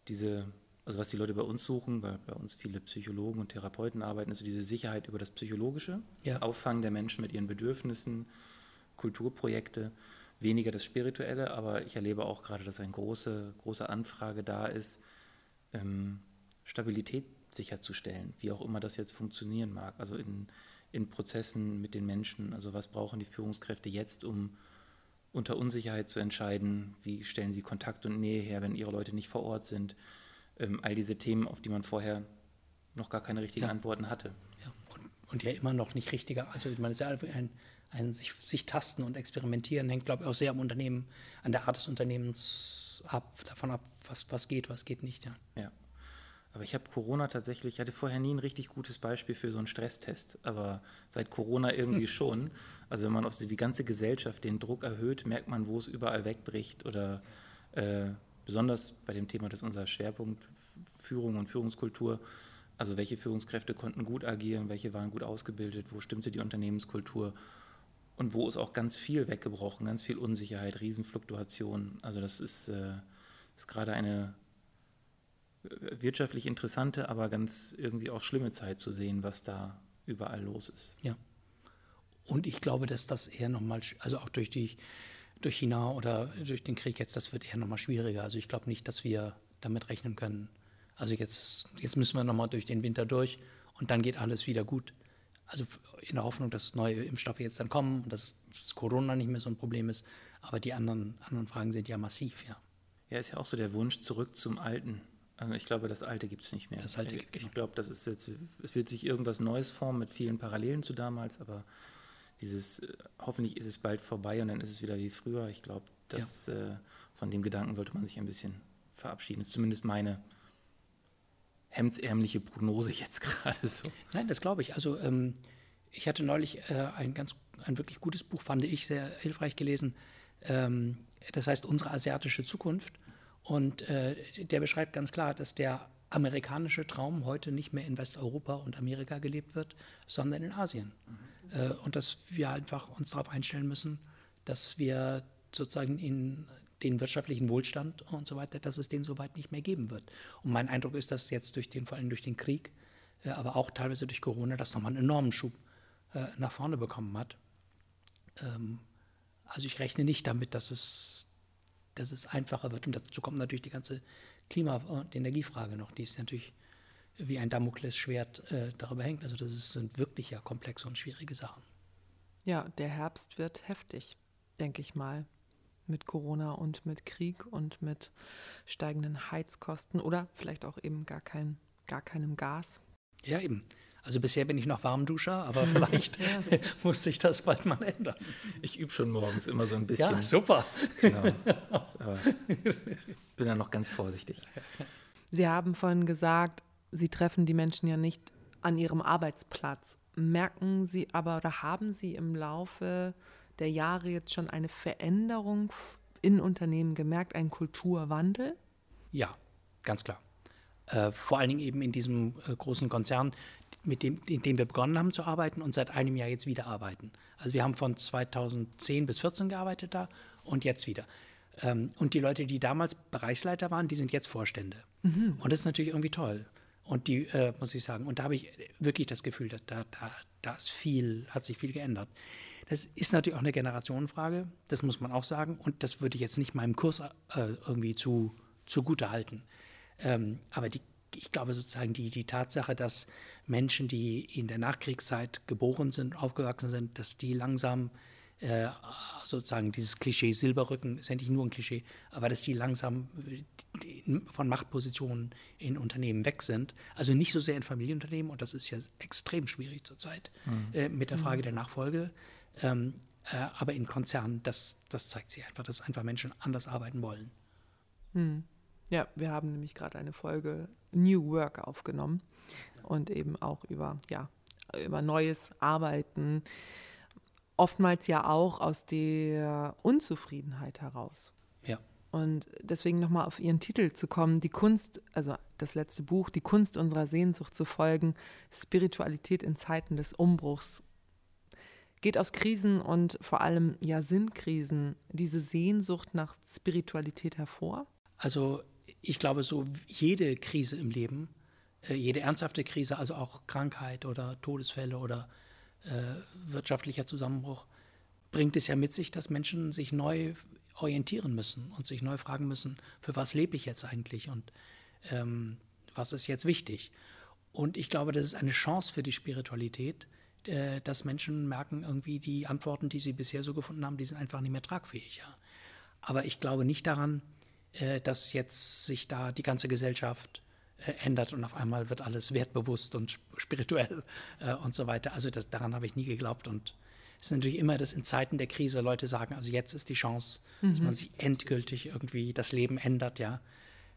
diese, also was die Leute bei uns suchen, weil bei uns viele Psychologen und Therapeuten arbeiten, ist so diese Sicherheit über das Psychologische, ja. das Auffangen der Menschen mit ihren Bedürfnissen, Kulturprojekte, weniger das Spirituelle, aber ich erlebe auch gerade, dass eine große, große Anfrage da ist, ähm, Stabilität sicherzustellen, wie auch immer das jetzt funktionieren mag. Also in, in Prozessen mit den Menschen. Also was brauchen die Führungskräfte jetzt, um unter Unsicherheit zu entscheiden? Wie stellen sie Kontakt und Nähe her, wenn ihre Leute nicht vor Ort sind? Ähm, all diese Themen, auf die man vorher noch gar keine richtigen ja. Antworten hatte. Ja. Und, und, ja immer noch nicht richtiger. Also man ist ja ein, ein sich, sich tasten und experimentieren hängt, glaube ich, auch sehr am Unternehmen, an der Art des Unternehmens ab, davon ab, was, was geht, was geht nicht. Ja. ja. Aber ich habe Corona tatsächlich, ich hatte vorher nie ein richtig gutes Beispiel für so einen Stresstest, aber seit Corona irgendwie schon. Also wenn man auf so die ganze Gesellschaft den Druck erhöht, merkt man, wo es überall wegbricht oder äh, besonders bei dem Thema, das ist unser Schwerpunkt, Führung und Führungskultur. Also welche Führungskräfte konnten gut agieren, welche waren gut ausgebildet, wo stimmte die Unternehmenskultur und wo ist auch ganz viel weggebrochen, ganz viel Unsicherheit, Riesenfluktuation. Also das ist, äh, ist gerade eine wirtschaftlich interessante, aber ganz irgendwie auch schlimme Zeit zu sehen, was da überall los ist. Ja. Und ich glaube, dass das eher nochmal, also auch durch, die, durch China oder durch den Krieg jetzt, das wird eher nochmal schwieriger. Also ich glaube nicht, dass wir damit rechnen können. Also jetzt, jetzt müssen wir nochmal durch den Winter durch und dann geht alles wieder gut. Also in der Hoffnung, dass neue Impfstoffe jetzt dann kommen und dass, dass Corona nicht mehr so ein Problem ist. Aber die anderen, anderen Fragen sind ja massiv, ja. Ja, ist ja auch so der Wunsch zurück zum Alten. Also ich glaube, das Alte gibt es nicht mehr. Das Alte ich ich glaube, das ist jetzt, es wird sich irgendwas Neues formen mit vielen Parallelen zu damals, aber dieses, hoffentlich ist es bald vorbei und dann ist es wieder wie früher. Ich glaube, ja. äh, von dem Gedanken sollte man sich ein bisschen verabschieden. Das ist zumindest meine hemdsärmliche Prognose jetzt gerade so. Nein, das glaube ich. Also ähm, ich hatte neulich äh, ein ganz, ein wirklich gutes Buch, fand ich sehr hilfreich gelesen. Ähm, das heißt Unsere asiatische Zukunft. Und äh, der beschreibt ganz klar, dass der amerikanische Traum heute nicht mehr in Westeuropa und Amerika gelebt wird, sondern in Asien. Mhm. Äh, und dass wir einfach uns darauf einstellen müssen, dass wir sozusagen in den wirtschaftlichen Wohlstand und so weiter, dass es den soweit nicht mehr geben wird. Und mein Eindruck ist, dass jetzt durch den, vor allem durch den Krieg, äh, aber auch teilweise durch Corona, das nochmal einen enormen Schub äh, nach vorne bekommen hat. Ähm, also ich rechne nicht damit, dass es dass es einfacher wird. Und dazu kommt natürlich die ganze Klima- und Energiefrage noch, die ist natürlich wie ein Damoklesschwert äh, darüber hängt. Also das sind wirklich ja komplexe und schwierige Sachen. Ja, der Herbst wird heftig, denke ich mal. Mit Corona und mit Krieg und mit steigenden Heizkosten oder vielleicht auch eben gar, kein, gar keinem Gas. Ja, eben. Also bisher bin ich noch Warmduscher, aber vielleicht ja. muss sich das bald mal ändern. Ich übe schon morgens immer so ein bisschen. Ja, super. Genau. Aber ich bin da noch ganz vorsichtig. Sie haben vorhin gesagt, Sie treffen die Menschen ja nicht an ihrem Arbeitsplatz. Merken Sie aber oder haben Sie im Laufe der Jahre jetzt schon eine Veränderung in Unternehmen gemerkt, einen Kulturwandel? Ja, ganz klar. Äh, vor allen Dingen eben in diesem äh, großen Konzern, mit dem, in dem wir begonnen haben zu arbeiten und seit einem Jahr jetzt wieder arbeiten. Also wir haben von 2010 bis 2014 gearbeitet da und jetzt wieder. Ähm, und die Leute, die damals Bereichsleiter waren, die sind jetzt Vorstände. Mhm. Und das ist natürlich irgendwie toll. Und die, äh, muss ich sagen, und da habe ich wirklich das Gefühl, da, da, da ist viel, hat sich viel geändert. Das ist natürlich auch eine Generationenfrage, das muss man auch sagen. Und das würde ich jetzt nicht meinem Kurs äh, irgendwie zu, zugute halten. Ähm, aber die ich glaube sozusagen die, die Tatsache, dass Menschen, die in der Nachkriegszeit geboren sind, aufgewachsen sind, dass die langsam äh, sozusagen dieses Klischee Silberrücken ist ja nicht nur ein Klischee, aber dass die langsam von Machtpositionen in Unternehmen weg sind. Also nicht so sehr in Familienunternehmen und das ist ja extrem schwierig zurzeit mhm. äh, mit der Frage mhm. der Nachfolge. Ähm, Äh, aber in Konzernen, das, das zeigt sich einfach, dass einfach Menschen anders arbeiten wollen. Hm. Ja, wir haben nämlich gerade eine Folge New Work aufgenommen und eben auch über, ja, über neues Arbeiten. Oftmals ja auch aus der Unzufriedenheit heraus. Ja. Und deswegen nochmal auf Ihren Titel zu kommen, die Kunst, also das letzte Buch, die Kunst unserer Sehnsucht zu folgen, Spiritualität in Zeiten des Umbruchs, geht aus Krisen und vor allem ja Sinnkrisen diese Sehnsucht nach Spiritualität hervor? Also ich glaube, so jede Krise im Leben, äh, jede ernsthafte Krise, also auch Krankheit oder Todesfälle oder äh, wirtschaftlicher Zusammenbruch, bringt es ja mit sich, dass Menschen sich neu orientieren müssen und sich neu fragen müssen, für was lebe ich jetzt eigentlich und ähm, was ist jetzt wichtig. Und ich glaube, das ist eine Chance für die Spiritualität, äh, dass Menschen merken, irgendwie die Antworten, die sie bisher so gefunden haben, die sind einfach nicht mehr tragfähig. Ja. Aber ich glaube nicht daran, äh, dass jetzt sich da die ganze Gesellschaft äh, ändert und auf einmal wird alles wertbewusst und spirituell äh, und so weiter. Also das, daran habe ich nie geglaubt und ist natürlich immer, dass in Zeiten der Krise Leute sagen, also jetzt ist die Chance, mhm. dass man sich endgültig irgendwie das Leben ändert, ja.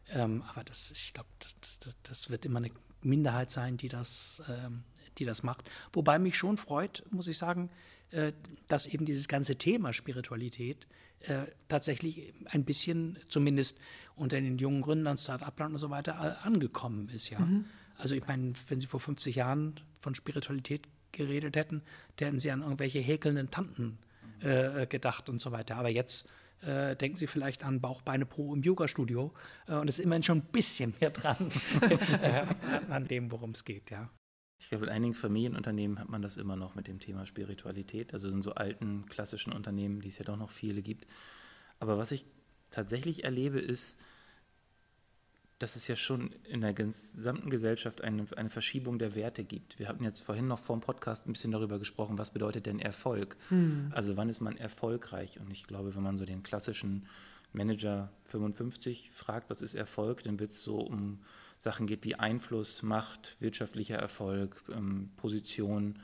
Ähm, aber das, ich glaube, das, das, das, wird immer eine Minderheit sein, die das, ähm, die das macht. Wobei mich schon freut, muss ich sagen, äh, dass eben dieses ganze Thema Spiritualität äh, tatsächlich ein bisschen, zumindest unter den jungen Gründern, Start-up-Land und so weiter, äh, angekommen ist, ja. Mhm. Also ich meine, wenn Sie vor 50 Jahren von Spiritualität geredet hätten, da hätten sie an irgendwelche häkelnden Tanten äh, gedacht und so weiter. Aber jetzt äh, denken Sie vielleicht an Bauch, Beine, Po im Yoga-Studio äh, und es ist immerhin schon ein bisschen mehr dran äh, an, an, dem, worum es geht, ja. Ich glaube, in einigen Familienunternehmen hat man das immer noch mit dem Thema Spiritualität, also in so alten klassischen Unternehmen, die es ja doch noch viele gibt. Aber was ich tatsächlich erlebe, ist, dass es ja schon in der gesamten Gesellschaft eine, eine Verschiebung der Werte gibt. Wir hatten jetzt vorhin noch vor dem Podcast ein bisschen darüber gesprochen, was bedeutet denn Erfolg? Hm. Also wann ist man erfolgreich? Und ich glaube, wenn man so den klassischen Manager 55 fragt, was ist Erfolg, dann wird es so um Sachen geht wie Einfluss, Macht, wirtschaftlicher Erfolg, ähm, Position.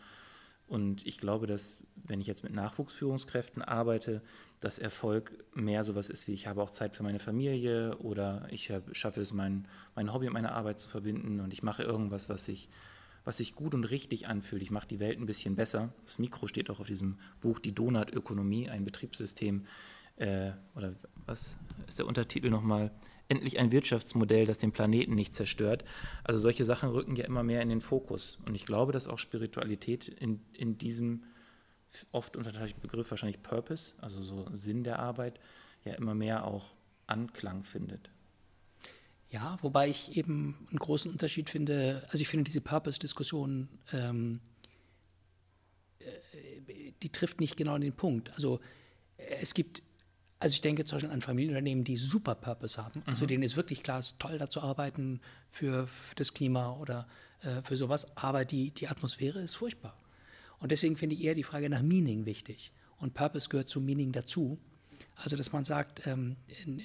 Und ich glaube, dass wenn ich jetzt mit Nachwuchsführungskräften arbeite, dass Erfolg mehr sowas ist wie ich habe auch Zeit für meine Familie oder ich schaffe es, mein, mein Hobby und meine Arbeit zu verbinden und ich mache irgendwas, was sich, was sich gut und richtig anfühlt. Ich mache die Welt ein bisschen besser. Das Mikro steht auch auf diesem Buch Die Donutökonomie, ein Betriebssystem. Äh, oder was ist der Untertitel nochmal? Endlich ein Wirtschaftsmodell, das den Planeten nicht zerstört. Also solche Sachen rücken ja immer mehr in den Fokus. Und ich glaube, dass auch Spiritualität in, in diesem oft unter Begriff wahrscheinlich Purpose, also so Sinn der Arbeit, ja immer mehr auch Anklang findet. Ja, wobei ich eben einen großen Unterschied finde, also ich finde diese Purpose-Diskussion, ähm, äh, die trifft nicht genau den Punkt. Also es gibt, also ich denke zum Beispiel an Familienunternehmen, die super Purpose haben, also mhm. denen ist wirklich klar, es ist toll da zu arbeiten für, das Klima oder äh, für sowas, aber die, die Atmosphäre ist furchtbar. Und deswegen finde ich eher die Frage nach Meaning wichtig. Und Purpose gehört zu Meaning dazu. Also, dass man sagt, ähm,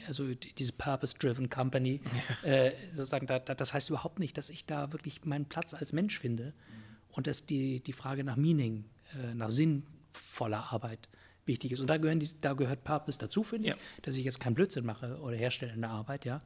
also diese Purpose-Driven Company, äh, sozusagen, da, da, das heißt überhaupt nicht, dass ich da wirklich meinen Platz als Mensch finde und dass die, die Frage nach Meaning, äh, nach sinnvoller Arbeit wichtig ist. Und da, die, da gehört Purpose dazu, finde ich, ja. dass ich jetzt keinen Blödsinn mache oder herstelle in der Arbeit, ja.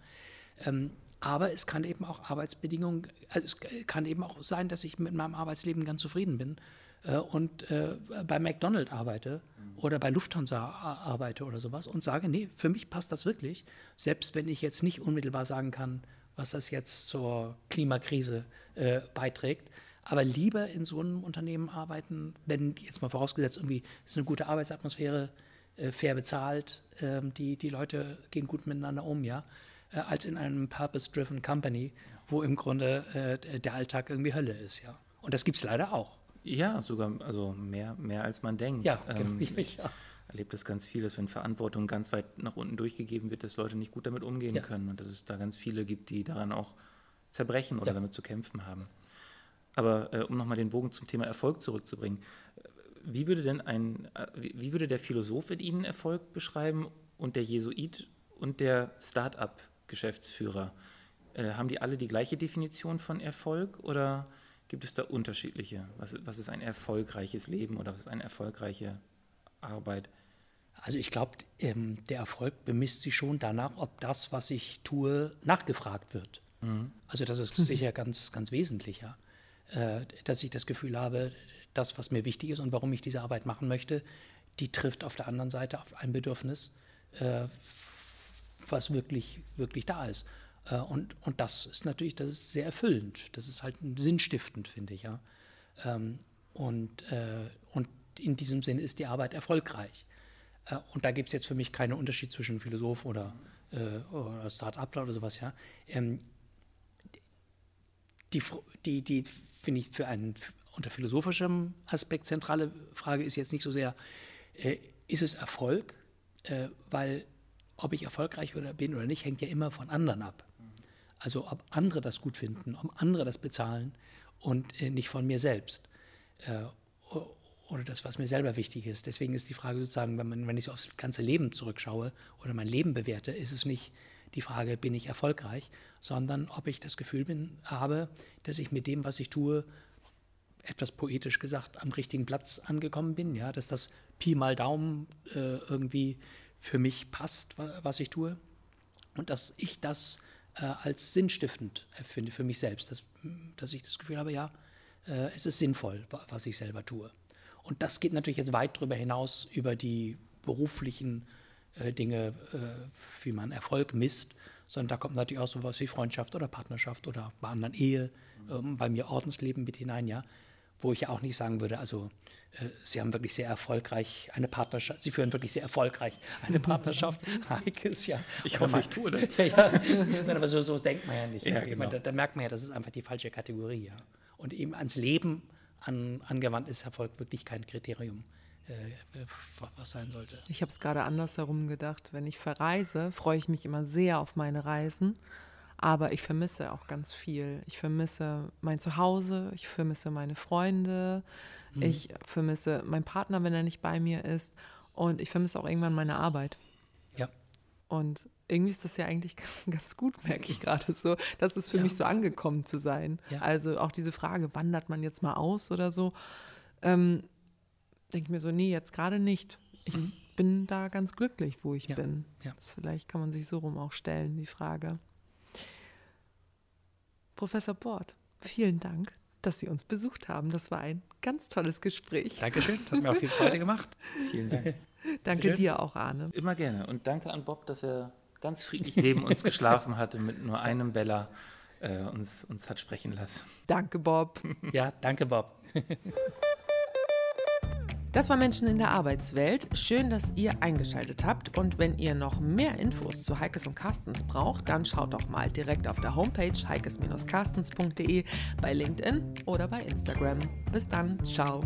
Ähm, aber es kann eben auch Arbeitsbedingungen, also es kann eben auch sein, dass ich mit meinem Arbeitsleben ganz zufrieden bin äh, und äh, bei McDonald's arbeite oder bei Lufthansa arbeite oder sowas und sage, nee, für mich passt das wirklich, selbst wenn ich jetzt nicht unmittelbar sagen kann, was das jetzt zur Klimakrise äh, beiträgt. Aber lieber in so einem Unternehmen arbeiten, wenn jetzt mal vorausgesetzt, irgendwie ist eine gute Arbeitsatmosphäre, äh, fair bezahlt, ähm, die, die Leute gehen gut miteinander um, ja, äh, als in einem Purpose-Driven Company, wo im Grunde äh, der Alltag irgendwie Hölle ist, ja. Und das gibt es leider auch. Ja, sogar also mehr, mehr als man denkt. Ja, ähm, genau. ich ja. erlebe das ganz viel, dass wenn Verantwortung ganz weit nach unten durchgegeben wird, dass Leute nicht gut damit umgehen ja. können und dass es da ganz viele gibt, die daran auch zerbrechen oder ja. damit zu kämpfen haben. Aber äh, um nochmal den Bogen zum Thema Erfolg zurückzubringen, wie würde denn ein, wie würde der Philosoph in Ihnen Erfolg beschreiben und der Jesuit und der Start-up-Geschäftsführer? Äh, haben die alle die gleiche Definition von Erfolg oder Gibt es da unterschiedliche? Was, was ist ein erfolgreiches Leben oder was ist eine erfolgreiche Arbeit? Also ich glaube, ähm, der Erfolg bemisst sich schon danach, ob das, was ich tue, nachgefragt wird. Mhm. Also das ist sicher ganz, ganz wesentlich, ja. Äh, dass ich das Gefühl habe, das, was mir wichtig ist und warum ich diese Arbeit machen möchte, die trifft auf der anderen Seite auf ein Bedürfnis, äh, was wirklich, wirklich da ist. Äh, und, und das ist natürlich, das ist sehr erfüllend. Das ist halt sinnstiftend, finde ich, ja. Ähm, und, und in diesem Sinne ist die Arbeit erfolgreich. Und da gibt es jetzt für mich keinen Unterschied zwischen Philosoph oder, äh, oder Start-upler oder sowas, ja. Die, die, die finde ich für einen unter philosophischem Aspekt zentrale Frage ist jetzt nicht so sehr, äh, ist es Erfolg? Äh, weil ob ich erfolgreich oder bin oder nicht, hängt ja immer von anderen ab. Also ob andere das gut finden, ob andere das bezahlen und äh, nicht von mir selbst. Äh, oder das, was mir selber wichtig ist. Deswegen ist die Frage sozusagen, wenn, man, wenn ich aufs ganze Leben zurückschaue oder mein Leben bewerte, ist es nicht die Frage, bin ich erfolgreich, sondern ob ich das Gefühl bin, habe, dass ich mit dem, was ich tue, etwas poetisch gesagt, am richtigen Platz angekommen bin, ja, dass das Pi mal Daumen äh, irgendwie für mich passt, was ich tue und dass ich das äh, als sinnstiftend empfinde für mich selbst, dass, dass ich das Gefühl habe, ja, äh, es ist sinnvoll, was ich selber tue. Und das geht natürlich jetzt weit darüber hinaus über die beruflichen Dinge, äh, wie man Erfolg misst, sondern da kommt natürlich auch sowas wie Freundschaft oder Partnerschaft oder bei anderen Ehe, ähm, bei mir Ordensleben mit hinein, ja wo ich ja auch nicht sagen würde, also äh, Sie haben wirklich sehr erfolgreich eine Partnerschaft, Sie führen wirklich sehr erfolgreich eine Partnerschaft. Heike ist ja. Ich hoffe, ich tue das. ja, ja. aber so, so, denkt man ja nicht. Ja, genau. meine, da, da, merkt man ja, das ist einfach die falsche Kategorie. Ja. Und eben ans Leben an, angewandt ist Erfolg wirklich kein Kriterium äh, was sein sollte. Ich habe es gerade andersherum gedacht. Wenn ich verreise, freue ich mich immer sehr auf meine Reisen. Aber ich vermisse auch ganz viel. Ich vermisse mein Zuhause, ich vermisse meine Freunde, mhm. ich vermisse meinen Partner, wenn er nicht bei mir ist. Und ich vermisse auch irgendwann meine Arbeit. Ja. Und irgendwie ist das ja eigentlich ganz gut, merke ich gerade so, dass es für ja. mich so angekommen zu sein. Ja. Also auch diese Frage, wandert man jetzt mal aus oder so, ähm, denke ich mir so, nee, jetzt gerade nicht. Ich mhm. bin da ganz glücklich, wo ich ja. bin. Ja. Das vielleicht kann man sich so rum auch stellen, die Frage. Professor Bord, vielen Dank, dass Sie uns besucht haben. Das war ein ganz tolles Gespräch. Dankeschön, das hat mir auch viel Freude gemacht. Vielen Dank. danke Schön. dir auch, Arne. Immer gerne. Und danke an Bob, dass er ganz friedlich neben uns geschlafen hatte, mit nur einem Bella äh, uns, uns hat sprechen lassen. Danke, Bob. Ja, danke, Bob. Das war Menschen in der Arbeitswelt. Schön, dass ihr eingeschaltet habt. Und wenn ihr noch mehr Infos zu Heikes und Carstens braucht, dann schaut doch mal direkt auf der Homepage heikes-carstens.de, bei LinkedIn oder bei Instagram. Bis dann. Ciao.